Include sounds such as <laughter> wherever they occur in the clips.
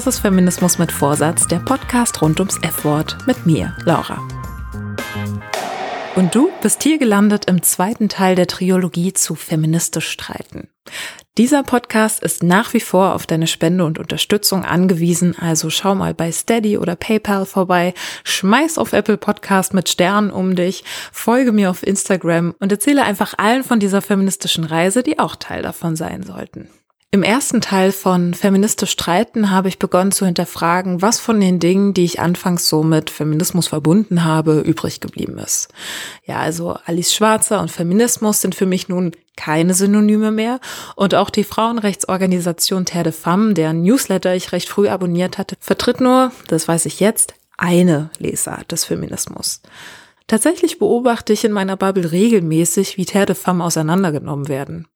Das ist Feminismus mit Vorsatz, der Podcast rund ums F-Wort mit mir, Laura. Und du bist hier gelandet im zweiten Teil der Triologie zu feministisch streiten. Dieser Podcast ist nach wie vor auf deine Spende und Unterstützung angewiesen, also schau mal bei Steady oder PayPal vorbei, schmeiß auf Apple Podcast mit Sternen um dich, folge mir auf Instagram und erzähle einfach allen von dieser feministischen Reise, die auch Teil davon sein sollten. Im ersten Teil von Feministisch streiten habe ich begonnen zu hinterfragen, was von den Dingen, die ich anfangs so mit Feminismus verbunden habe, übrig geblieben ist. Ja, also Alice Schwarzer und Feminismus sind für mich nun keine Synonyme mehr und auch die Frauenrechtsorganisation Terre de Femme, deren Newsletter ich recht früh abonniert hatte, vertritt nur, das weiß ich jetzt, eine Lesart des Feminismus. Tatsächlich beobachte ich in meiner Bubble regelmäßig, wie Terre de Femme auseinandergenommen werden.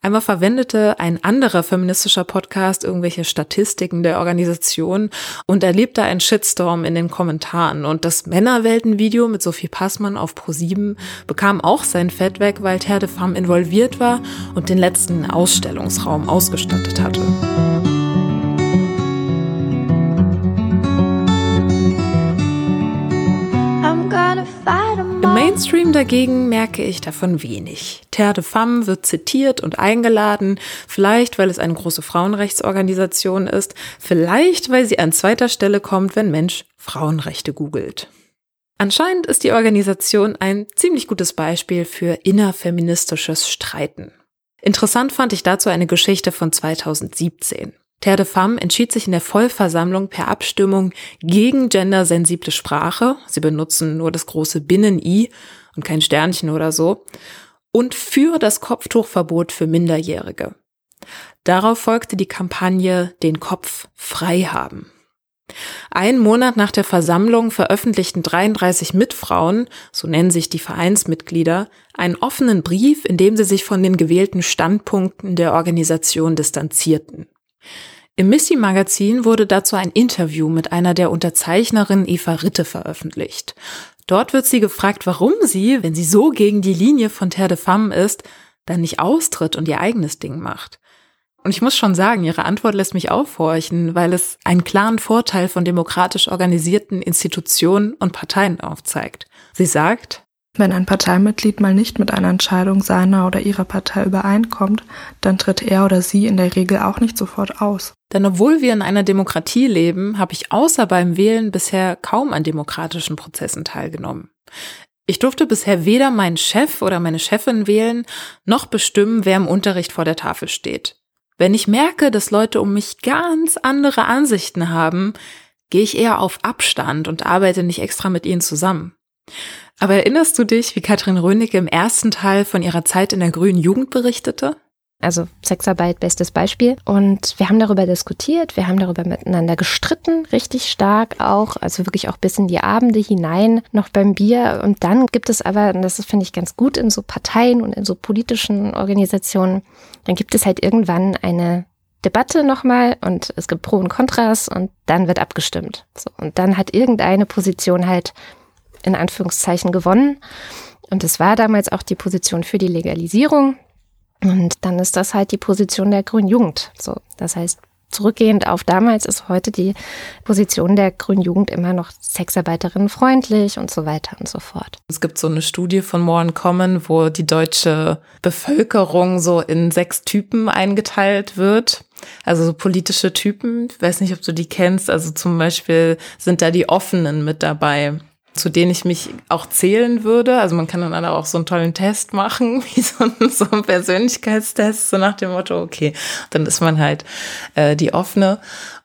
Einmal verwendete ein anderer feministischer Podcast irgendwelche Statistiken der Organisation und erlebte einen Shitstorm in den Kommentaren. Und das Männerwelten-Video mit Sophie Passmann auf Pro7 bekam auch sein Fett weg, weil Terre de Femme involviert war und den letzten Ausstellungsraum ausgestattet hatte. Im Mainstream dagegen merke ich davon wenig. Terre de Femme wird zitiert und eingeladen, vielleicht weil es eine große Frauenrechtsorganisation ist, vielleicht weil sie an zweiter Stelle kommt, wenn Mensch Frauenrechte googelt. Anscheinend ist die Organisation ein ziemlich gutes Beispiel für innerfeministisches Streiten. Interessant fand ich dazu eine Geschichte von 2017. Terre de Femme entschied sich in der Vollversammlung per Abstimmung gegen gendersensible Sprache. Sie benutzen nur das große Binnen-I und kein Sternchen oder so. Und für das Kopftuchverbot für Minderjährige. Darauf folgte die Kampagne Den Kopf frei haben. Einen Monat nach der Versammlung veröffentlichten 33 Mitfrauen, so nennen sich die Vereinsmitglieder, einen offenen Brief, in dem sie sich von den gewählten Standpunkten der Organisation distanzierten. Im Missy-Magazin wurde dazu ein Interview mit einer der Unterzeichnerinnen Eva Ritte veröffentlicht. Dort wird sie gefragt, warum sie, wenn sie so gegen die Linie von Terre de Femme ist, dann nicht austritt und ihr eigenes Ding macht. Und ich muss schon sagen, ihre Antwort lässt mich aufhorchen, weil es einen klaren Vorteil von demokratisch organisierten Institutionen und Parteien aufzeigt. Sie sagt, wenn ein Parteimitglied mal nicht mit einer Entscheidung seiner oder ihrer Partei übereinkommt, dann tritt er oder sie in der Regel auch nicht sofort aus. Denn obwohl wir in einer Demokratie leben, habe ich außer beim Wählen bisher kaum an demokratischen Prozessen teilgenommen. Ich durfte bisher weder meinen Chef oder meine Chefin wählen, noch bestimmen, wer im Unterricht vor der Tafel steht. Wenn ich merke, dass Leute um mich ganz andere Ansichten haben, gehe ich eher auf Abstand und arbeite nicht extra mit ihnen zusammen. Aber erinnerst du dich, wie Katrin Rönecke im ersten Teil von ihrer Zeit in der grünen Jugend berichtete? Also Sexarbeit, bestes Beispiel. Und wir haben darüber diskutiert, wir haben darüber miteinander gestritten, richtig stark auch, also wirklich auch bis in die Abende hinein, noch beim Bier. Und dann gibt es aber, und das finde ich ganz gut in so Parteien und in so politischen Organisationen, dann gibt es halt irgendwann eine Debatte nochmal und es gibt Pro und Kontras und dann wird abgestimmt. So, und dann hat irgendeine Position halt in Anführungszeichen gewonnen. Und es war damals auch die Position für die Legalisierung. Und dann ist das halt die Position der Grünen Jugend. So, das heißt, zurückgehend auf damals ist heute die Position der Grünen Jugend immer noch Sexarbeiterinnen freundlich und so weiter und so fort. Es gibt so eine Studie von More Common, wo die deutsche Bevölkerung so in sechs Typen eingeteilt wird. Also so politische Typen. Ich weiß nicht, ob du die kennst. Also zum Beispiel sind da die Offenen mit dabei zu denen ich mich auch zählen würde. Also man kann dann auch so einen tollen Test machen, <laughs> wie so ein, so Persönlichkeitstest, so nach dem Motto, okay, dann ist man halt äh, die offene.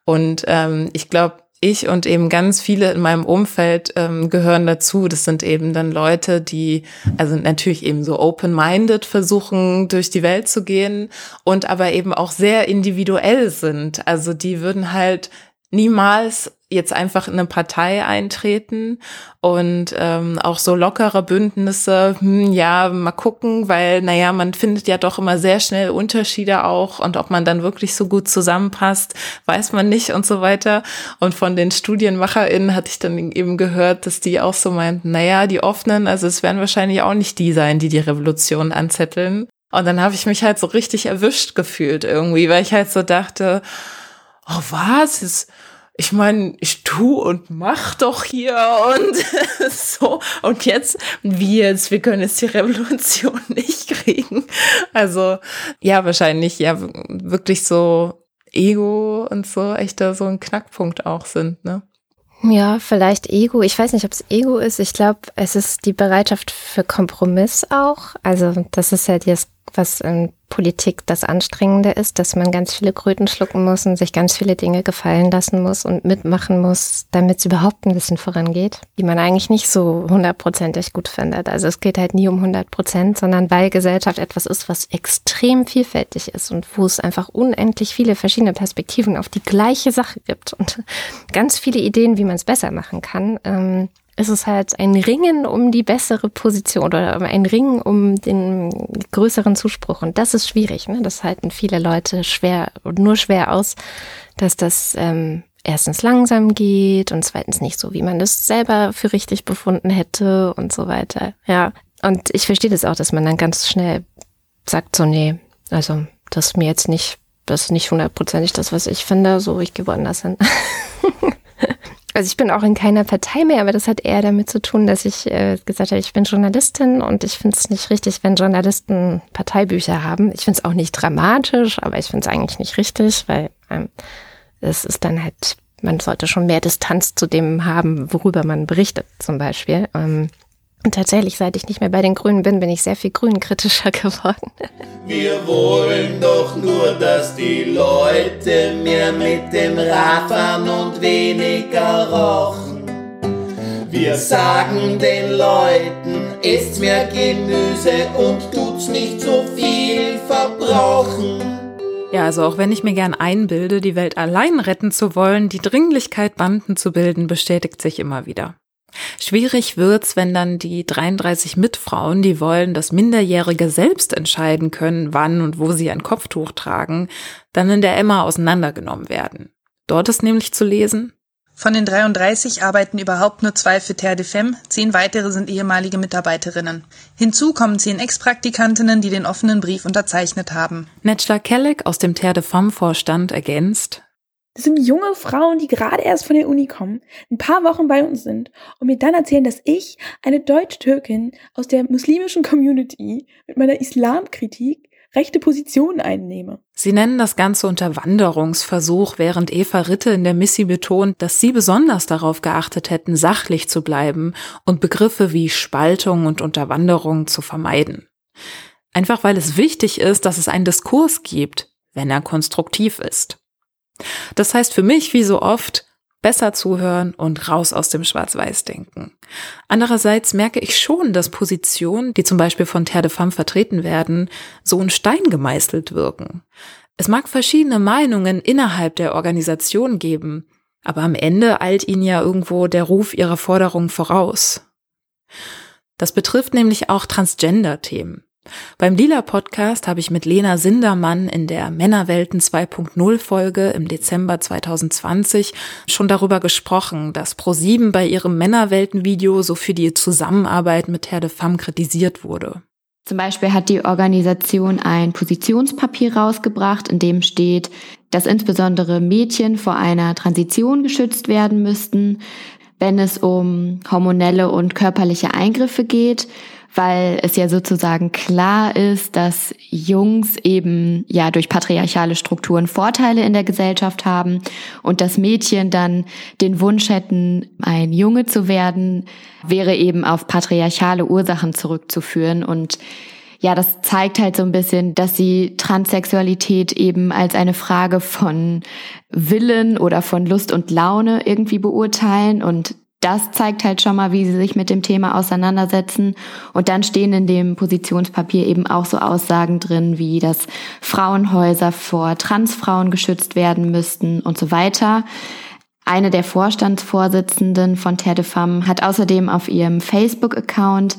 Und ähm, ich glaube, ich und eben ganz viele in meinem Umfeld ähm, gehören dazu. Das sind eben dann Leute, die also natürlich eben so open-minded versuchen, durch die Welt zu gehen und aber eben auch sehr individuell sind. Also die würden halt niemals jetzt einfach in eine Partei eintreten und ähm, auch so lockere Bündnisse, hm, ja, mal gucken, weil, naja, man findet ja doch immer sehr schnell Unterschiede auch und ob man dann wirklich so gut zusammenpasst, weiß man nicht und so weiter. Und von den StudienmacherInnen hatte ich dann eben gehört, dass die auch so meinten, naja, die Offenen, also es werden wahrscheinlich auch nicht die sein, die die Revolution anzetteln. Und dann habe ich mich halt so richtig erwischt gefühlt irgendwie, weil ich halt so dachte, oh was, ist, ich meine, ich tu und mach doch hier und <laughs> so. Und jetzt, wie jetzt, wir können jetzt die Revolution <laughs> nicht kriegen. Also, ja, wahrscheinlich, ja, wirklich so Ego und so echt da so ein Knackpunkt auch sind, ne? Ja, vielleicht Ego. Ich weiß nicht, ob es Ego ist. Ich glaube, es ist die Bereitschaft für Kompromiss auch. Also das ist ja das was in Politik das Anstrengende ist, dass man ganz viele Kröten schlucken muss und sich ganz viele Dinge gefallen lassen muss und mitmachen muss, damit es überhaupt ein bisschen vorangeht, die man eigentlich nicht so hundertprozentig gut findet. Also es geht halt nie um hundert Prozent, sondern weil Gesellschaft etwas ist, was extrem vielfältig ist und wo es einfach unendlich viele verschiedene Perspektiven auf die gleiche Sache gibt und <laughs> ganz viele Ideen, wie man es besser machen kann. Ähm, ist es halt ein Ringen um die bessere Position oder ein Ringen um den größeren Zuspruch. Und das ist schwierig. Ne? Das halten viele Leute schwer und nur schwer aus, dass das ähm, erstens langsam geht und zweitens nicht so, wie man das selber für richtig befunden hätte und so weiter. Ja. Und ich verstehe das auch, dass man dann ganz schnell sagt, so, nee, also das ist mir jetzt nicht, das ist nicht hundertprozentig das, was ich finde, so ich gehe woanders hin. <laughs> Also ich bin auch in keiner Partei mehr, aber das hat eher damit zu tun, dass ich äh, gesagt habe, ich bin Journalistin und ich finde es nicht richtig, wenn Journalisten Parteibücher haben. Ich finde es auch nicht dramatisch, aber ich finde es eigentlich nicht richtig, weil ähm, ist dann halt, man sollte schon mehr Distanz zu dem haben, worüber man berichtet zum Beispiel. Ähm, und tatsächlich, seit ich nicht mehr bei den Grünen bin, bin ich sehr viel grünenkritischer <laughs> geworden. Wir wollen doch nur, dass die Leute mehr mit dem Rad fahren und weniger rauchen. Wir sagen den Leuten, esst mehr Gemüse und tut's nicht so viel verbrauchen. Ja, also auch wenn ich mir gern einbilde, die Welt allein retten zu wollen, die Dringlichkeit, Banden zu bilden, bestätigt sich immer wieder. Schwierig wird's, wenn dann die 33 Mitfrauen, die wollen, dass Minderjährige selbst entscheiden können, wann und wo sie ein Kopftuch tragen, dann in der Emma auseinandergenommen werden. Dort ist nämlich zu lesen, von den 33 arbeiten überhaupt nur zwei für Terre de Femme, zehn weitere sind ehemalige Mitarbeiterinnen. Hinzu kommen zehn Ex-Praktikantinnen, die den offenen Brief unterzeichnet haben. Netschla Kellek aus dem Terre de Femme Vorstand ergänzt, das sind junge Frauen, die gerade erst von der Uni kommen, ein paar Wochen bei uns sind und mir dann erzählen, dass ich, eine Deutsch-Türkin aus der muslimischen Community, mit meiner Islamkritik rechte Positionen einnehme. Sie nennen das Ganze Unterwanderungsversuch, während Eva Ritte in der Missi betont, dass sie besonders darauf geachtet hätten, sachlich zu bleiben und Begriffe wie Spaltung und Unterwanderung zu vermeiden. Einfach weil es wichtig ist, dass es einen Diskurs gibt, wenn er konstruktiv ist. Das heißt für mich, wie so oft, besser zuhören und raus aus dem Schwarz-Weiß-Denken. Andererseits merke ich schon, dass Positionen, die zum Beispiel von Terre de Femme vertreten werden, so in Stein gemeißelt wirken. Es mag verschiedene Meinungen innerhalb der Organisation geben, aber am Ende eilt ihnen ja irgendwo der Ruf ihrer Forderungen voraus. Das betrifft nämlich auch Transgender-Themen. Beim Lila Podcast habe ich mit Lena Sindermann in der Männerwelten 2.0 Folge im Dezember 2020 schon darüber gesprochen, dass Pro7 bei ihrem Männerwelten Video so für die Zusammenarbeit mit Herr de Femme kritisiert wurde. Zum Beispiel hat die Organisation ein Positionspapier rausgebracht, in dem steht, dass insbesondere Mädchen vor einer Transition geschützt werden müssten, wenn es um hormonelle und körperliche Eingriffe geht weil es ja sozusagen klar ist, dass Jungs eben ja durch patriarchale Strukturen Vorteile in der Gesellschaft haben und dass Mädchen dann den Wunsch hätten, ein Junge zu werden, wäre eben auf patriarchale Ursachen zurückzuführen. Und ja, das zeigt halt so ein bisschen, dass sie Transsexualität eben als eine Frage von Willen oder von Lust und Laune irgendwie beurteilen. Und das zeigt halt schon mal, wie sie sich mit dem Thema auseinandersetzen. Und dann stehen in dem Positionspapier eben auch so Aussagen drin, wie dass Frauenhäuser vor Transfrauen geschützt werden müssten und so weiter. Eine der Vorstandsvorsitzenden von Terre de Femme hat außerdem auf ihrem Facebook-Account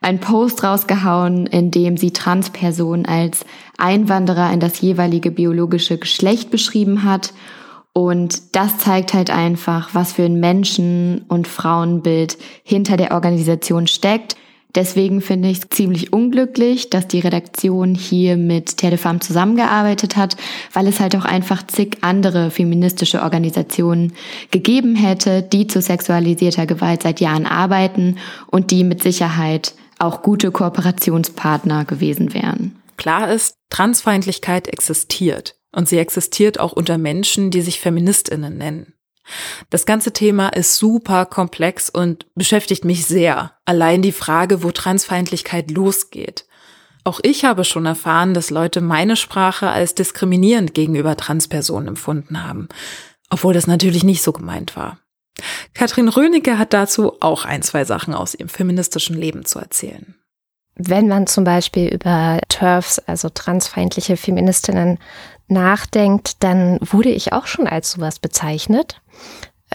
einen Post rausgehauen, in dem sie Transpersonen als Einwanderer in das jeweilige biologische Geschlecht beschrieben hat und das zeigt halt einfach, was für ein Menschen- und Frauenbild hinter der Organisation steckt. Deswegen finde ich es ziemlich unglücklich, dass die Redaktion hier mit Telefam zusammengearbeitet hat, weil es halt auch einfach zig andere feministische Organisationen gegeben hätte, die zu sexualisierter Gewalt seit Jahren arbeiten und die mit Sicherheit auch gute Kooperationspartner gewesen wären. Klar ist, Transfeindlichkeit existiert. Und sie existiert auch unter Menschen, die sich Feministinnen nennen. Das ganze Thema ist super komplex und beschäftigt mich sehr. Allein die Frage, wo Transfeindlichkeit losgeht. Auch ich habe schon erfahren, dass Leute meine Sprache als diskriminierend gegenüber Transpersonen empfunden haben. Obwohl das natürlich nicht so gemeint war. Katrin Rönecke hat dazu auch ein, zwei Sachen aus ihrem feministischen Leben zu erzählen. Wenn man zum Beispiel über TERFs, also transfeindliche Feministinnen, nachdenkt, dann wurde ich auch schon als sowas bezeichnet,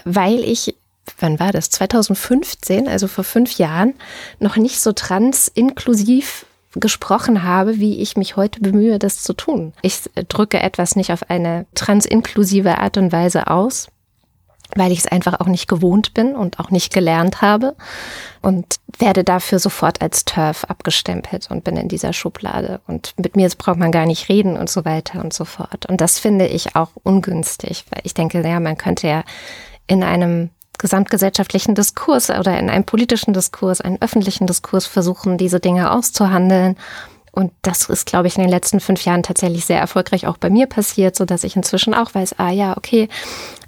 weil ich, wann war das? 2015, also vor fünf Jahren, noch nicht so transinklusiv gesprochen habe, wie ich mich heute bemühe, das zu tun. Ich drücke etwas nicht auf eine transinklusive Art und Weise aus, weil ich es einfach auch nicht gewohnt bin und auch nicht gelernt habe und werde dafür sofort als Turf abgestempelt und bin in dieser Schublade und mit mir braucht man gar nicht reden und so weiter und so fort. Und das finde ich auch ungünstig, weil ich denke, ja, man könnte ja in einem gesamtgesellschaftlichen Diskurs oder in einem politischen Diskurs, einen öffentlichen Diskurs versuchen, diese Dinge auszuhandeln und das ist, glaube ich, in den letzten fünf Jahren tatsächlich sehr erfolgreich auch bei mir passiert, so dass ich inzwischen auch weiß, ah ja, okay,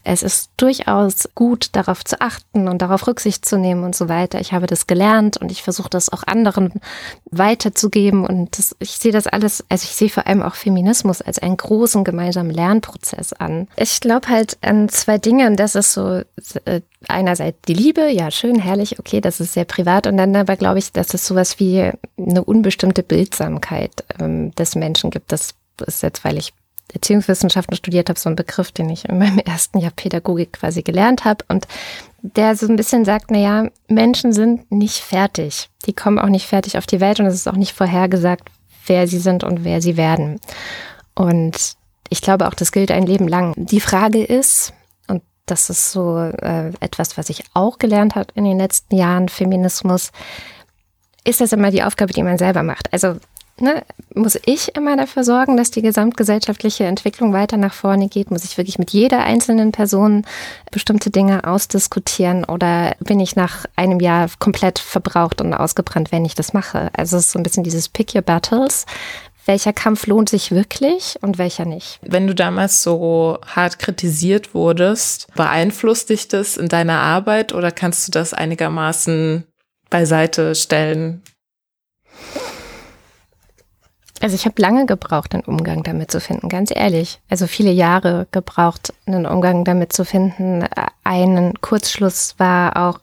es ist durchaus gut, darauf zu achten und darauf Rücksicht zu nehmen und so weiter. Ich habe das gelernt und ich versuche das auch anderen weiterzugeben. Und das, ich sehe das alles, also ich sehe vor allem auch Feminismus als einen großen gemeinsamen Lernprozess an. Ich glaube halt an zwei Dinge und das ist so äh, einerseits die Liebe, ja schön, herrlich, okay, das ist sehr privat und dann aber glaube ich, dass es sowas wie eine unbestimmte Bildsamkeit ähm, des Menschen gibt. Das ist jetzt, weil ich Erziehungswissenschaften studiert habe, so ein Begriff, den ich in meinem <laughs> ersten Jahr Pädagogik quasi gelernt habe und der so ein bisschen sagt, naja, Menschen sind nicht fertig. Die kommen auch nicht fertig auf die Welt und es ist auch nicht vorhergesagt, wer sie sind und wer sie werden. Und ich glaube auch, das gilt ein Leben lang. Die Frage ist, das ist so äh, etwas, was ich auch gelernt habe in den letzten Jahren, Feminismus, ist das immer die Aufgabe, die man selber macht. Also ne, muss ich immer dafür sorgen, dass die gesamtgesellschaftliche Entwicklung weiter nach vorne geht? Muss ich wirklich mit jeder einzelnen Person bestimmte Dinge ausdiskutieren oder bin ich nach einem Jahr komplett verbraucht und ausgebrannt, wenn ich das mache? Also es ist so ein bisschen dieses Pick Your Battles. Welcher Kampf lohnt sich wirklich und welcher nicht? Wenn du damals so hart kritisiert wurdest, beeinflusst dich das in deiner Arbeit oder kannst du das einigermaßen beiseite stellen? Also ich habe lange gebraucht, einen Umgang damit zu finden, ganz ehrlich. Also viele Jahre gebraucht, einen Umgang damit zu finden. Einen Kurzschluss war auch,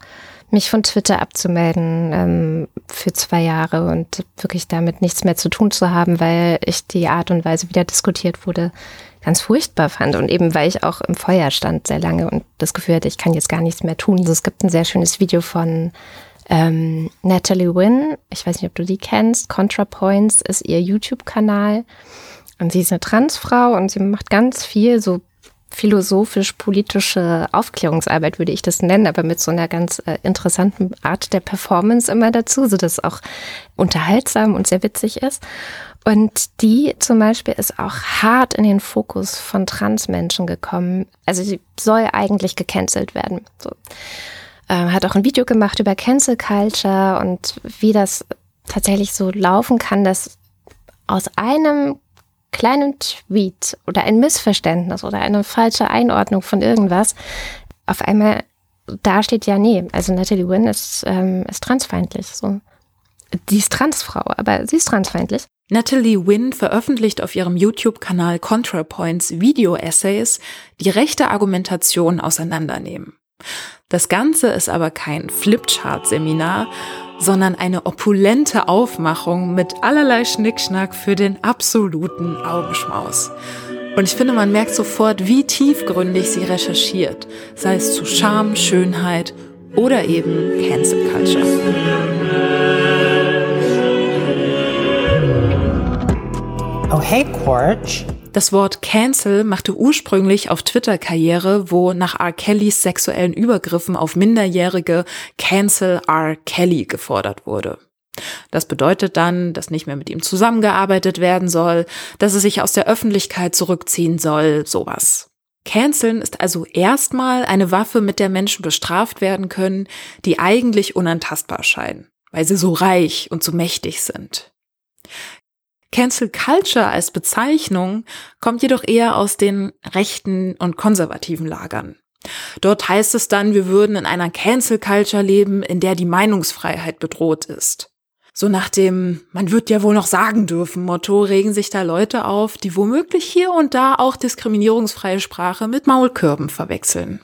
mich von Twitter abzumelden ähm, für zwei Jahre und wirklich damit nichts mehr zu tun zu haben, weil ich die Art und Weise, wie da diskutiert wurde, ganz furchtbar fand. Und eben weil ich auch im Feuer stand sehr lange und das Gefühl hatte, ich kann jetzt gar nichts mehr tun. Also es gibt ein sehr schönes Video von ähm, Natalie Wynn, ich weiß nicht, ob du die kennst, ContraPoints ist ihr YouTube-Kanal. Und sie ist eine Transfrau und sie macht ganz viel so philosophisch-politische Aufklärungsarbeit, würde ich das nennen, aber mit so einer ganz äh, interessanten Art der Performance immer dazu, so dass es auch unterhaltsam und sehr witzig ist. Und die zum Beispiel ist auch hart in den Fokus von Transmenschen gekommen. Also sie soll eigentlich gecancelt werden. So äh, hat auch ein Video gemacht über Cancel Culture und wie das tatsächlich so laufen kann, dass aus einem kleinen Tweet oder ein Missverständnis oder eine falsche Einordnung von irgendwas auf einmal da steht ja, nee, also Natalie Wynn ist, ähm, ist transfeindlich. So. Sie ist Transfrau, aber sie ist transfeindlich. Natalie Wynn veröffentlicht auf ihrem YouTube-Kanal ContraPoints Video-Essays, die rechte Argumentation auseinandernehmen. Das Ganze ist aber kein Flipchart-Seminar, sondern eine opulente Aufmachung mit allerlei Schnickschnack für den absoluten Augenschmaus. Und ich finde, man merkt sofort, wie tiefgründig sie recherchiert, sei es zu Charme, Schönheit oder eben Cancel Culture. Oh, hey, Quarch. Das Wort Cancel machte ursprünglich auf Twitter Karriere, wo nach R. Kellys sexuellen Übergriffen auf Minderjährige Cancel R. Kelly gefordert wurde. Das bedeutet dann, dass nicht mehr mit ihm zusammengearbeitet werden soll, dass er sich aus der Öffentlichkeit zurückziehen soll, sowas. Canceln ist also erstmal eine Waffe, mit der Menschen bestraft werden können, die eigentlich unantastbar scheinen, weil sie so reich und so mächtig sind. Cancel Culture als Bezeichnung kommt jedoch eher aus den rechten und konservativen Lagern. Dort heißt es dann, wir würden in einer Cancel Culture leben, in der die Meinungsfreiheit bedroht ist. So nach dem Man wird ja wohl noch sagen dürfen Motto regen sich da Leute auf, die womöglich hier und da auch diskriminierungsfreie Sprache mit Maulkörben verwechseln.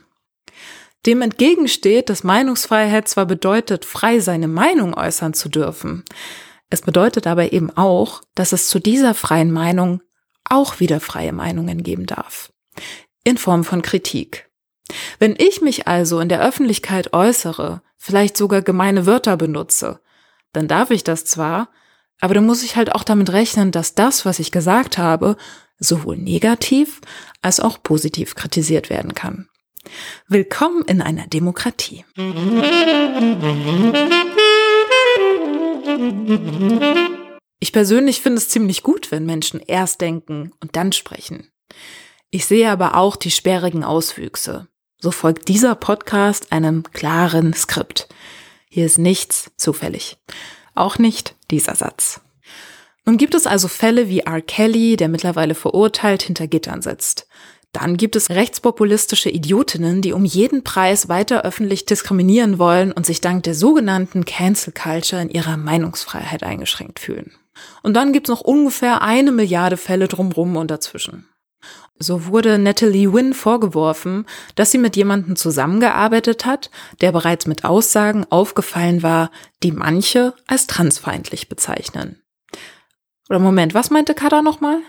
Dem entgegensteht, dass Meinungsfreiheit zwar bedeutet, frei seine Meinung äußern zu dürfen, es bedeutet aber eben auch, dass es zu dieser freien Meinung auch wieder freie Meinungen geben darf. In Form von Kritik. Wenn ich mich also in der Öffentlichkeit äußere, vielleicht sogar gemeine Wörter benutze, dann darf ich das zwar, aber dann muss ich halt auch damit rechnen, dass das, was ich gesagt habe, sowohl negativ als auch positiv kritisiert werden kann. Willkommen in einer Demokratie. Ich persönlich finde es ziemlich gut, wenn Menschen erst denken und dann sprechen. Ich sehe aber auch die sperrigen Auswüchse. So folgt dieser Podcast einem klaren Skript. Hier ist nichts zufällig. Auch nicht dieser Satz. Nun gibt es also Fälle wie R. Kelly, der mittlerweile verurteilt hinter Gittern sitzt. Dann gibt es rechtspopulistische Idiotinnen, die um jeden Preis weiter öffentlich diskriminieren wollen und sich dank der sogenannten Cancel Culture in ihrer Meinungsfreiheit eingeschränkt fühlen. Und dann gibt es noch ungefähr eine Milliarde Fälle drumrum und dazwischen. So wurde Natalie Wynn vorgeworfen, dass sie mit jemandem zusammengearbeitet hat, der bereits mit Aussagen aufgefallen war, die manche als transfeindlich bezeichnen. Oder Moment, was meinte Kada nochmal?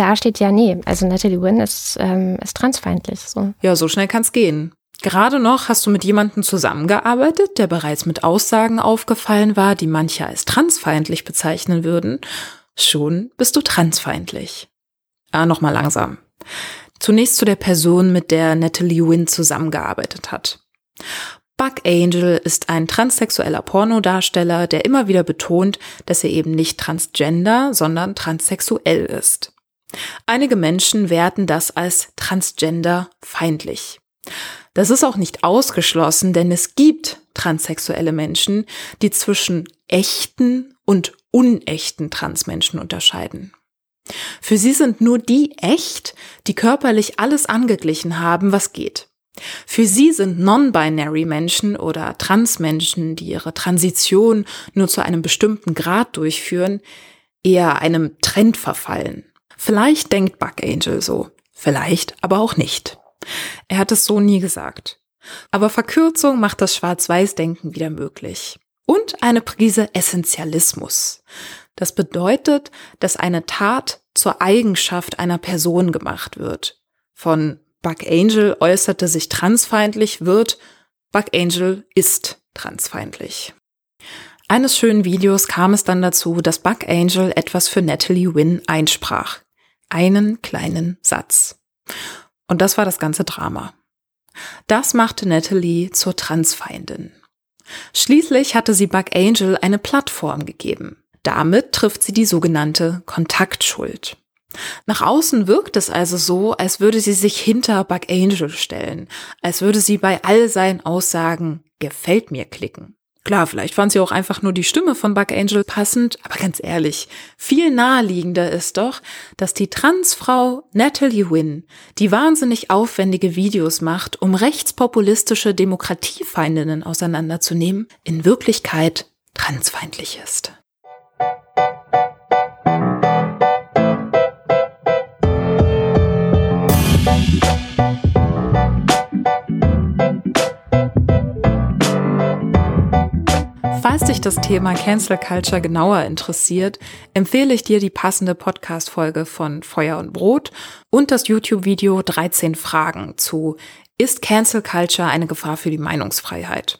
Da steht ja nee, also Natalie Wynn ist, ähm, ist transfeindlich. So. Ja, so schnell kann's gehen. Gerade noch hast du mit jemandem zusammengearbeitet, der bereits mit Aussagen aufgefallen war, die manche als transfeindlich bezeichnen würden. Schon bist du transfeindlich. Ah, nochmal langsam. Zunächst zu der Person, mit der Natalie Wynn zusammengearbeitet hat. Buck Angel ist ein transsexueller Pornodarsteller, der immer wieder betont, dass er eben nicht transgender, sondern transsexuell ist. Einige Menschen werten das als transgender feindlich. Das ist auch nicht ausgeschlossen, denn es gibt transsexuelle Menschen, die zwischen echten und unechten Transmenschen unterscheiden. Für sie sind nur die echt, die körperlich alles angeglichen haben, was geht. Für sie sind non-binary Menschen oder Transmenschen, die ihre Transition nur zu einem bestimmten Grad durchführen, eher einem Trend verfallen. Vielleicht denkt Buck Angel so, vielleicht aber auch nicht. Er hat es so nie gesagt. Aber Verkürzung macht das Schwarz-Weiß-Denken wieder möglich. Und eine Prise Essentialismus. Das bedeutet, dass eine Tat zur Eigenschaft einer Person gemacht wird. Von Buck Angel äußerte sich transfeindlich wird Buck Angel ist transfeindlich. Eines schönen Videos kam es dann dazu, dass Buck Angel etwas für Natalie Wynn einsprach. Einen kleinen Satz. Und das war das ganze Drama. Das machte Natalie zur Transfeindin. Schließlich hatte sie Buck Angel eine Plattform gegeben. Damit trifft sie die sogenannte Kontaktschuld. Nach außen wirkt es also so, als würde sie sich hinter Buck Angel stellen, als würde sie bei all seinen Aussagen gefällt mir klicken. Klar, vielleicht fand sie auch einfach nur die Stimme von Buck Angel passend, aber ganz ehrlich, viel naheliegender ist doch, dass die Transfrau Natalie Wynn, die wahnsinnig aufwendige Videos macht, um rechtspopulistische Demokratiefeindinnen auseinanderzunehmen, in Wirklichkeit transfeindlich ist. Falls dich das Thema Cancel Culture genauer interessiert, empfehle ich dir die passende Podcast-Folge von Feuer und Brot und das YouTube-Video 13 Fragen zu Ist Cancel Culture eine Gefahr für die Meinungsfreiheit?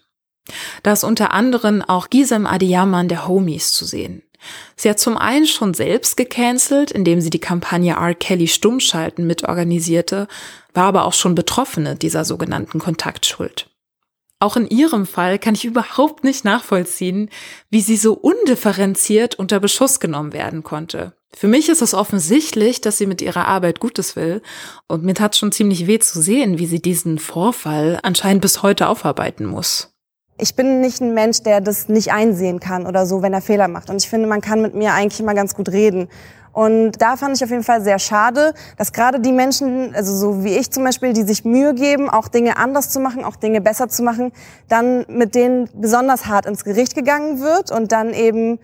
Da ist unter anderem auch Gisem Adiyaman der Homies zu sehen. Sie hat zum einen schon selbst gecancelt, indem sie die Kampagne R. Kelly Stummschalten mitorganisierte, war aber auch schon Betroffene dieser sogenannten Kontaktschuld. Auch in ihrem Fall kann ich überhaupt nicht nachvollziehen, wie sie so undifferenziert unter Beschuss genommen werden konnte. Für mich ist es offensichtlich, dass sie mit ihrer Arbeit Gutes will und mir tat schon ziemlich weh zu sehen, wie sie diesen Vorfall anscheinend bis heute aufarbeiten muss. Ich bin nicht ein Mensch, der das nicht einsehen kann oder so, wenn er Fehler macht. Und ich finde, man kann mit mir eigentlich immer ganz gut reden. Und da fand ich auf jeden Fall sehr schade, dass gerade die Menschen, also so wie ich zum Beispiel, die sich Mühe geben, auch Dinge anders zu machen, auch Dinge besser zu machen, dann mit denen besonders hart ins Gericht gegangen wird und dann eben,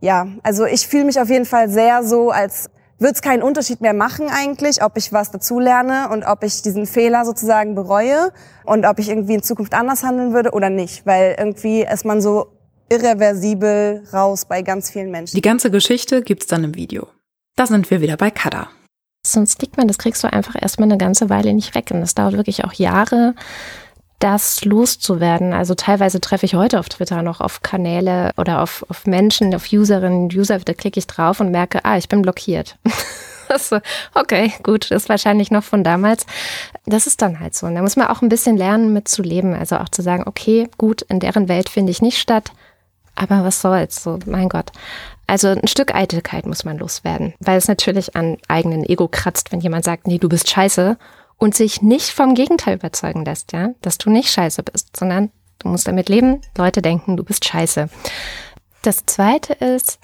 ja, also ich fühle mich auf jeden Fall sehr so, als würde es keinen Unterschied mehr machen eigentlich, ob ich was dazulerne und ob ich diesen Fehler sozusagen bereue und ob ich irgendwie in Zukunft anders handeln würde oder nicht, weil irgendwie ist man so irreversibel raus bei ganz vielen Menschen. Die ganze Geschichte gibt's dann im Video. Da sind wir wieder bei Kada. So ein Stigma, das kriegst du einfach erstmal eine ganze Weile nicht weg. Und das dauert wirklich auch Jahre, das loszuwerden. Also teilweise treffe ich heute auf Twitter noch auf Kanäle oder auf, auf Menschen, auf Userinnen und User, da klicke ich drauf und merke, ah, ich bin blockiert. <laughs> so, okay, gut, das ist wahrscheinlich noch von damals. Das ist dann halt so. Und da muss man auch ein bisschen lernen, mit zu leben. Also auch zu sagen, okay, gut, in deren Welt finde ich nicht statt. Aber was soll's, so, mein Gott. Also ein Stück Eitelkeit muss man loswerden, weil es natürlich an eigenen Ego kratzt, wenn jemand sagt, nee, du bist scheiße und sich nicht vom Gegenteil überzeugen lässt, ja, dass du nicht scheiße bist, sondern du musst damit leben, Leute denken, du bist scheiße. Das zweite ist,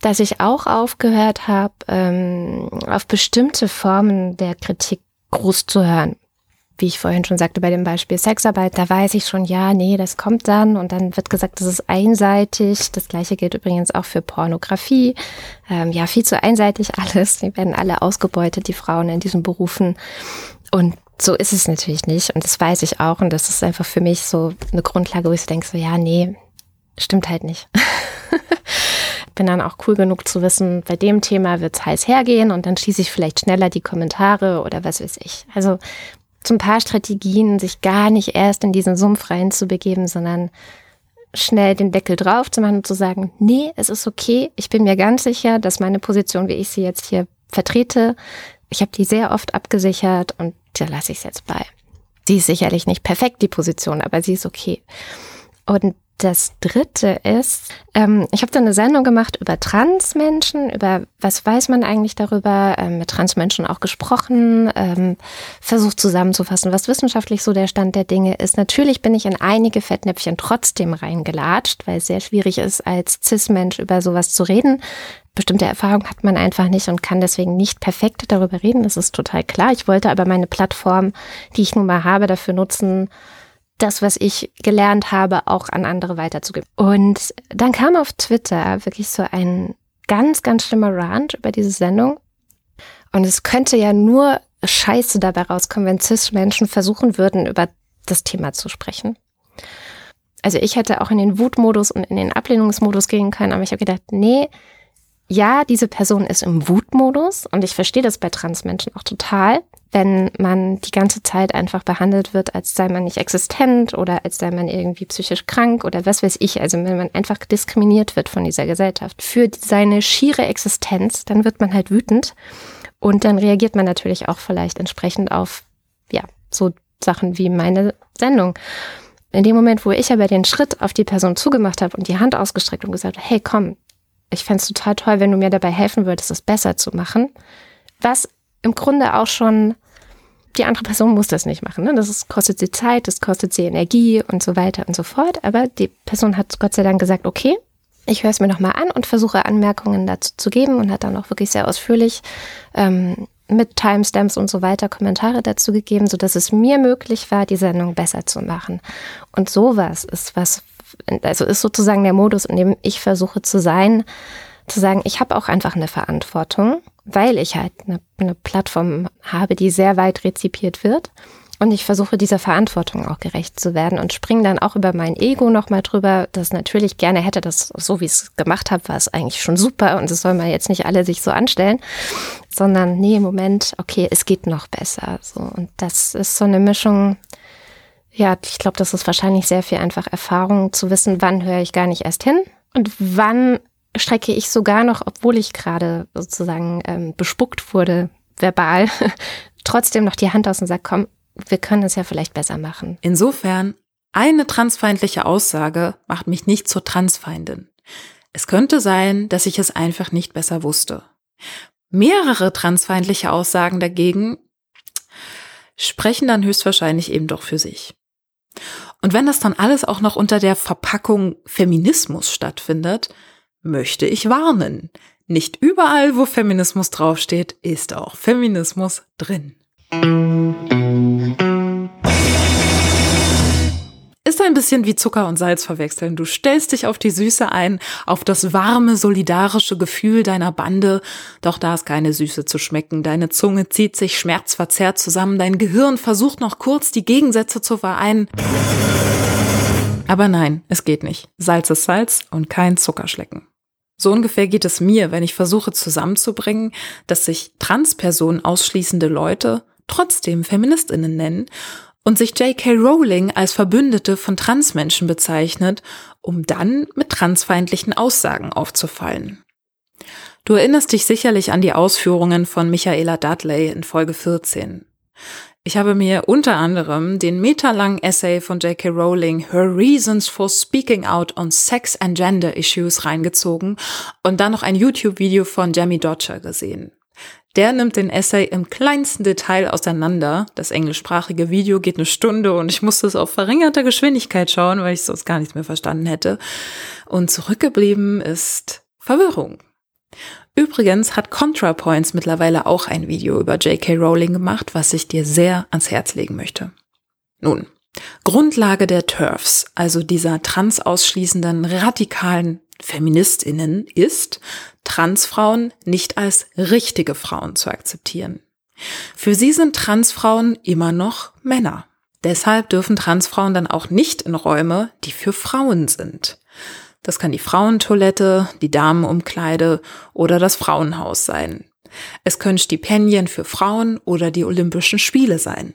dass ich auch aufgehört habe, ähm, auf bestimmte Formen der Kritik groß zu hören wie ich vorhin schon sagte, bei dem Beispiel Sexarbeit, da weiß ich schon, ja, nee, das kommt dann und dann wird gesagt, das ist einseitig. Das gleiche gilt übrigens auch für Pornografie. Ähm, ja, viel zu einseitig alles. Die werden alle ausgebeutet, die Frauen in diesen Berufen. Und so ist es natürlich nicht. Und das weiß ich auch. Und das ist einfach für mich so eine Grundlage, wo ich so denke, so, ja, nee, stimmt halt nicht. <laughs> bin dann auch cool genug zu wissen, bei dem Thema wird es heiß hergehen und dann schließe ich vielleicht schneller die Kommentare oder was weiß ich. Also so ein paar Strategien, sich gar nicht erst in diesen Sumpf reinzubegeben, sondern schnell den Deckel drauf zu machen und zu sagen, nee, es ist okay. Ich bin mir ganz sicher, dass meine Position, wie ich sie jetzt hier vertrete, ich habe die sehr oft abgesichert und da lasse ich es jetzt bei. Sie ist sicherlich nicht perfekt, die Position, aber sie ist okay. Und das dritte ist, ähm, ich habe da eine Sendung gemacht über Transmenschen, über was weiß man eigentlich darüber, ähm, mit Transmenschen auch gesprochen, ähm, versucht zusammenzufassen, was wissenschaftlich so der Stand der Dinge ist. Natürlich bin ich in einige Fettnäpfchen trotzdem reingelatscht, weil es sehr schwierig ist, als Cis-Mensch über sowas zu reden. Bestimmte Erfahrungen hat man einfach nicht und kann deswegen nicht perfekt darüber reden. Das ist total klar. Ich wollte aber meine Plattform, die ich nun mal habe, dafür nutzen, das, was ich gelernt habe, auch an andere weiterzugeben. Und dann kam auf Twitter wirklich so ein ganz, ganz schlimmer Rant über diese Sendung. Und es könnte ja nur Scheiße dabei rauskommen, wenn Cis-Menschen versuchen würden, über das Thema zu sprechen. Also ich hätte auch in den Wutmodus und in den Ablehnungsmodus gehen können, aber ich habe gedacht, nee, ja, diese Person ist im Wutmodus und ich verstehe das bei Transmenschen auch total wenn man die ganze Zeit einfach behandelt wird, als sei man nicht existent oder als sei man irgendwie psychisch krank oder was weiß ich. Also wenn man einfach diskriminiert wird von dieser Gesellschaft für seine schiere Existenz, dann wird man halt wütend und dann reagiert man natürlich auch vielleicht entsprechend auf, ja, so Sachen wie meine Sendung. In dem Moment, wo ich aber den Schritt auf die Person zugemacht habe und die Hand ausgestreckt und gesagt, hey, komm, ich fände es total toll, wenn du mir dabei helfen würdest, es besser zu machen, was im Grunde auch schon, die andere Person muss das nicht machen. Ne? Das ist, kostet sie Zeit, das kostet sie Energie und so weiter und so fort. Aber die Person hat Gott sei Dank gesagt, okay, ich höre es mir nochmal an und versuche Anmerkungen dazu zu geben und hat dann auch wirklich sehr ausführlich ähm, mit Timestamps und so weiter Kommentare dazu gegeben, sodass es mir möglich war, die Sendung besser zu machen. Und sowas ist was, also ist sozusagen der Modus, in dem ich versuche zu sein, zu sagen, ich habe auch einfach eine Verantwortung weil ich halt eine, eine Plattform habe, die sehr weit rezipiert wird. Und ich versuche dieser Verantwortung auch gerecht zu werden und springe dann auch über mein Ego nochmal drüber, das natürlich gerne hätte, dass so wie ich es gemacht habe, war es eigentlich schon super und das soll man jetzt nicht alle sich so anstellen, sondern nee, Moment, okay, es geht noch besser. So. Und das ist so eine Mischung, ja, ich glaube, das ist wahrscheinlich sehr viel einfach Erfahrung zu wissen, wann höre ich gar nicht erst hin und wann strecke ich sogar noch, obwohl ich gerade sozusagen ähm, bespuckt wurde, verbal, <laughs> trotzdem noch die Hand aus und sage, komm, wir können es ja vielleicht besser machen. Insofern Eine transfeindliche Aussage macht mich nicht zur Transfeindin. Es könnte sein, dass ich es einfach nicht besser wusste. Mehrere transfeindliche Aussagen dagegen sprechen dann höchstwahrscheinlich eben doch für sich. Und wenn das dann alles auch noch unter der Verpackung Feminismus stattfindet, möchte ich warnen. Nicht überall, wo Feminismus draufsteht, ist auch Feminismus drin. Ist ein bisschen wie Zucker und Salz verwechseln. Du stellst dich auf die Süße ein, auf das warme, solidarische Gefühl deiner Bande, doch da ist keine Süße zu schmecken. Deine Zunge zieht sich schmerzverzerrt zusammen, dein Gehirn versucht noch kurz die Gegensätze zu vereinen. Aber nein, es geht nicht. Salz ist Salz und kein Zuckerschlecken. So ungefähr geht es mir, wenn ich versuche zusammenzubringen, dass sich Transpersonen ausschließende Leute trotzdem Feministinnen nennen und sich J.K. Rowling als Verbündete von Transmenschen bezeichnet, um dann mit transfeindlichen Aussagen aufzufallen. Du erinnerst dich sicherlich an die Ausführungen von Michaela Dudley in Folge 14. Ich habe mir unter anderem den meterlangen Essay von J.K. Rowling Her Reasons for Speaking Out on Sex and Gender Issues reingezogen und dann noch ein YouTube-Video von Jamie Dodger gesehen. Der nimmt den Essay im kleinsten Detail auseinander. Das englischsprachige Video geht eine Stunde und ich musste es auf verringerter Geschwindigkeit schauen, weil ich sonst gar nichts mehr verstanden hätte. Und zurückgeblieben ist Verwirrung. Übrigens hat ContraPoints mittlerweile auch ein Video über J.K. Rowling gemacht, was ich dir sehr ans Herz legen möchte. Nun, Grundlage der TERFs, also dieser transausschließenden radikalen Feministinnen, ist, Transfrauen nicht als richtige Frauen zu akzeptieren. Für sie sind Transfrauen immer noch Männer. Deshalb dürfen Transfrauen dann auch nicht in Räume, die für Frauen sind. Das kann die Frauentoilette, die Damenumkleide oder das Frauenhaus sein. Es können Stipendien für Frauen oder die Olympischen Spiele sein.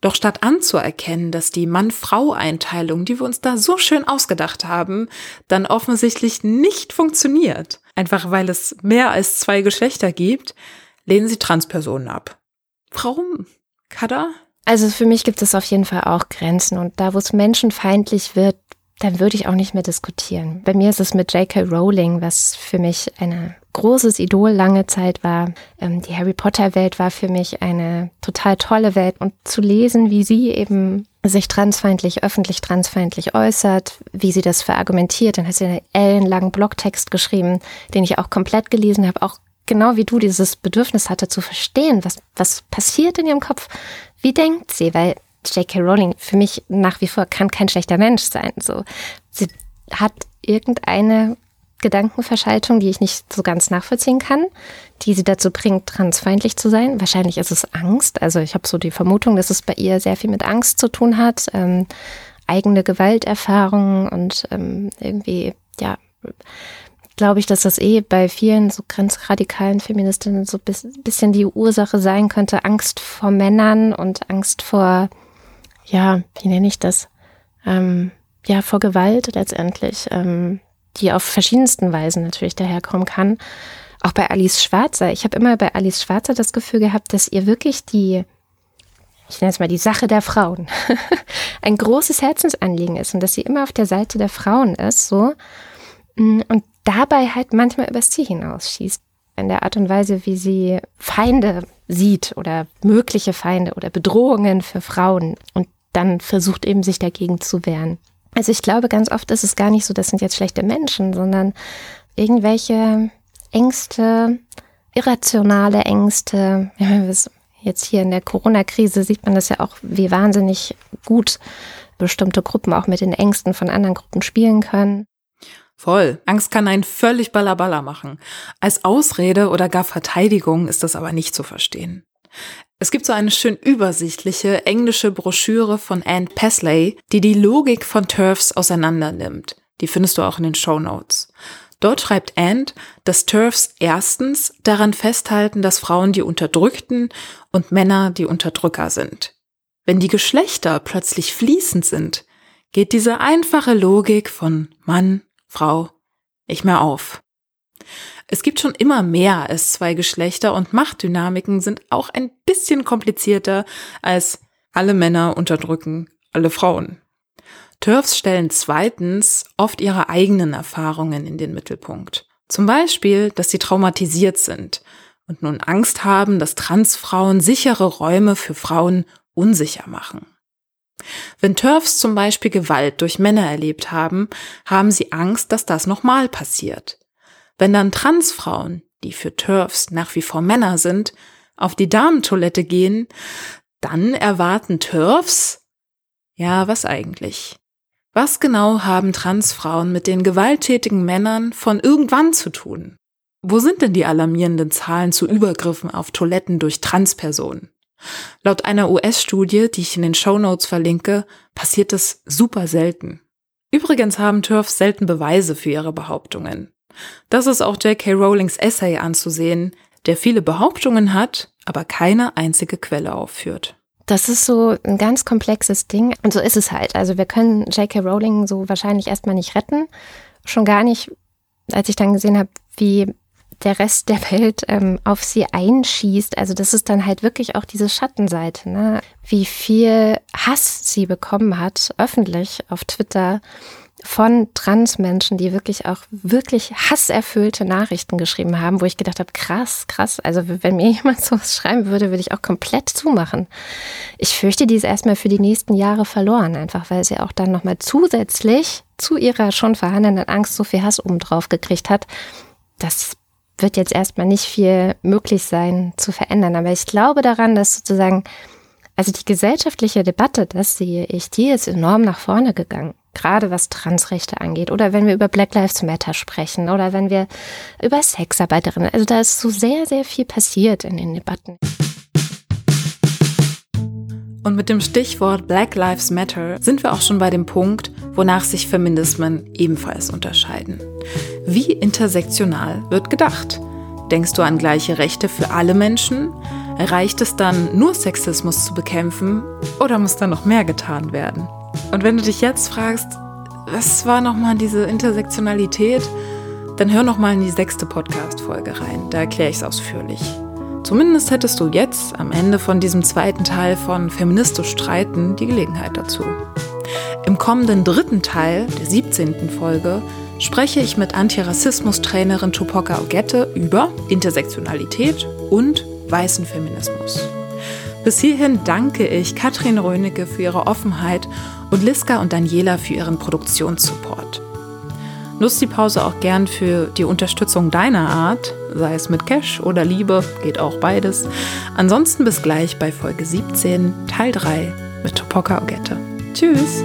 Doch statt anzuerkennen, dass die Mann-Frau-Einteilung, die wir uns da so schön ausgedacht haben, dann offensichtlich nicht funktioniert, einfach weil es mehr als zwei Geschlechter gibt, lehnen sie Transpersonen ab. Warum? Kada? Also für mich gibt es auf jeden Fall auch Grenzen und da, wo es menschenfeindlich wird, dann würde ich auch nicht mehr diskutieren. Bei mir ist es mit J.K. Rowling, was für mich ein großes Idol lange Zeit war. Ähm, die Harry Potter-Welt war für mich eine total tolle Welt und zu lesen, wie sie eben sich transfeindlich, öffentlich transfeindlich äußert, wie sie das verargumentiert. Dann hat sie einen ellenlangen Blogtext geschrieben, den ich auch komplett gelesen habe, auch genau wie du dieses Bedürfnis hatte zu verstehen, was, was passiert in ihrem Kopf. Wie denkt sie? Weil J.K. Rowling für mich nach wie vor kann kein schlechter Mensch sein. So, sie hat irgendeine Gedankenverschaltung, die ich nicht so ganz nachvollziehen kann, die sie dazu bringt, transfeindlich zu sein. Wahrscheinlich ist es Angst. Also ich habe so die Vermutung, dass es bei ihr sehr viel mit Angst zu tun hat, ähm, eigene Gewalterfahrungen und ähm, irgendwie, ja, glaube ich, dass das eh bei vielen so grenzradikalen Feministinnen so ein bisschen die Ursache sein könnte, Angst vor Männern und Angst vor ja, wie nenne ich das? Ähm, ja, vor Gewalt letztendlich, ähm, die auf verschiedensten Weisen natürlich daherkommen kann. Auch bei Alice Schwarzer. Ich habe immer bei Alice Schwarzer das Gefühl gehabt, dass ihr wirklich die, ich nenne es mal die Sache der Frauen, <laughs> ein großes Herzensanliegen ist und dass sie immer auf der Seite der Frauen ist, so. Mm, und dabei halt manchmal übers Ziel hinausschießt. In der Art und Weise, wie sie Feinde sieht oder mögliche Feinde oder Bedrohungen für Frauen. Und dann versucht eben sich dagegen zu wehren. Also ich glaube, ganz oft ist es gar nicht so, das sind jetzt schlechte Menschen, sondern irgendwelche Ängste, irrationale Ängste. Jetzt hier in der Corona-Krise sieht man das ja auch, wie wahnsinnig gut bestimmte Gruppen auch mit den Ängsten von anderen Gruppen spielen können. Voll. Angst kann einen völlig ballerballer machen. Als Ausrede oder gar Verteidigung ist das aber nicht zu verstehen. Es gibt so eine schön übersichtliche englische Broschüre von Anne Pesley, die die Logik von TERFs auseinandernimmt. Die findest du auch in den Show Notes. Dort schreibt Anne, dass TERFs erstens daran festhalten, dass Frauen die Unterdrückten und Männer die Unterdrücker sind. Wenn die Geschlechter plötzlich fließend sind, geht diese einfache Logik von Mann, Frau nicht mehr auf. Es gibt schon immer mehr als zwei Geschlechter und Machtdynamiken sind auch ein bisschen komplizierter als alle Männer unterdrücken alle Frauen. TERFs stellen zweitens oft ihre eigenen Erfahrungen in den Mittelpunkt. Zum Beispiel, dass sie traumatisiert sind und nun Angst haben, dass Transfrauen sichere Räume für Frauen unsicher machen. Wenn TERFs zum Beispiel Gewalt durch Männer erlebt haben, haben sie Angst, dass das nochmal passiert. Wenn dann Transfrauen, die für TERFs nach wie vor Männer sind, auf die Damentoilette gehen, dann erwarten TERFs, ja, was eigentlich? Was genau haben Transfrauen mit den gewalttätigen Männern von irgendwann zu tun? Wo sind denn die alarmierenden Zahlen zu Übergriffen auf Toiletten durch Transpersonen? Laut einer US-Studie, die ich in den Show Notes verlinke, passiert es super selten. Übrigens haben TERFs selten Beweise für ihre Behauptungen. Das ist auch J.K. Rowlings Essay anzusehen, der viele Behauptungen hat, aber keine einzige Quelle aufführt. Das ist so ein ganz komplexes Ding. Und so ist es halt. Also wir können J.K. Rowling so wahrscheinlich erstmal nicht retten. Schon gar nicht, als ich dann gesehen habe, wie der Rest der Welt ähm, auf sie einschießt. Also das ist dann halt wirklich auch diese Schattenseite, ne? wie viel Hass sie bekommen hat, öffentlich auf Twitter von Transmenschen, die wirklich auch wirklich hasserfüllte Nachrichten geschrieben haben, wo ich gedacht habe, krass, krass. Also wenn mir <laughs> jemand sowas schreiben würde, würde ich auch komplett zumachen. Ich fürchte, die ist erstmal für die nächsten Jahre verloren, einfach weil sie auch dann nochmal zusätzlich zu ihrer schon vorhandenen Angst so viel Hass obendrauf gekriegt hat. Das wird jetzt erstmal nicht viel möglich sein zu verändern. Aber ich glaube daran, dass sozusagen, also die gesellschaftliche Debatte, das sehe ich, die ist enorm nach vorne gegangen. Gerade was Transrechte angeht. Oder wenn wir über Black Lives Matter sprechen. Oder wenn wir über Sexarbeiterinnen. Also da ist so sehr, sehr viel passiert in den Debatten. Und mit dem Stichwort Black Lives Matter sind wir auch schon bei dem Punkt, wonach sich Feminismen ebenfalls unterscheiden. Wie intersektional wird gedacht? Denkst du an gleiche Rechte für alle Menschen? Reicht es dann, nur Sexismus zu bekämpfen oder muss da noch mehr getan werden? Und wenn du dich jetzt fragst, was war nochmal diese Intersektionalität, dann hör nochmal in die sechste Podcast-Folge rein, da erkläre ich es ausführlich. Zumindest hättest du jetzt am Ende von diesem zweiten Teil von Feministisch streiten die Gelegenheit dazu. Im kommenden dritten Teil, der 17. Folge, spreche ich mit Antirassismus-Trainerin Tupoka Ogette über Intersektionalität und weißen Feminismus. Bis hierhin danke ich Katrin Rönecke für ihre Offenheit und Liska und Daniela für ihren Produktionssupport. Nutzt die Pause auch gern für die Unterstützung deiner Art, sei es mit Cash oder Liebe, geht auch beides. Ansonsten bis gleich bei Folge 17, Teil 3 mit Topoka Ogette. Tschüss!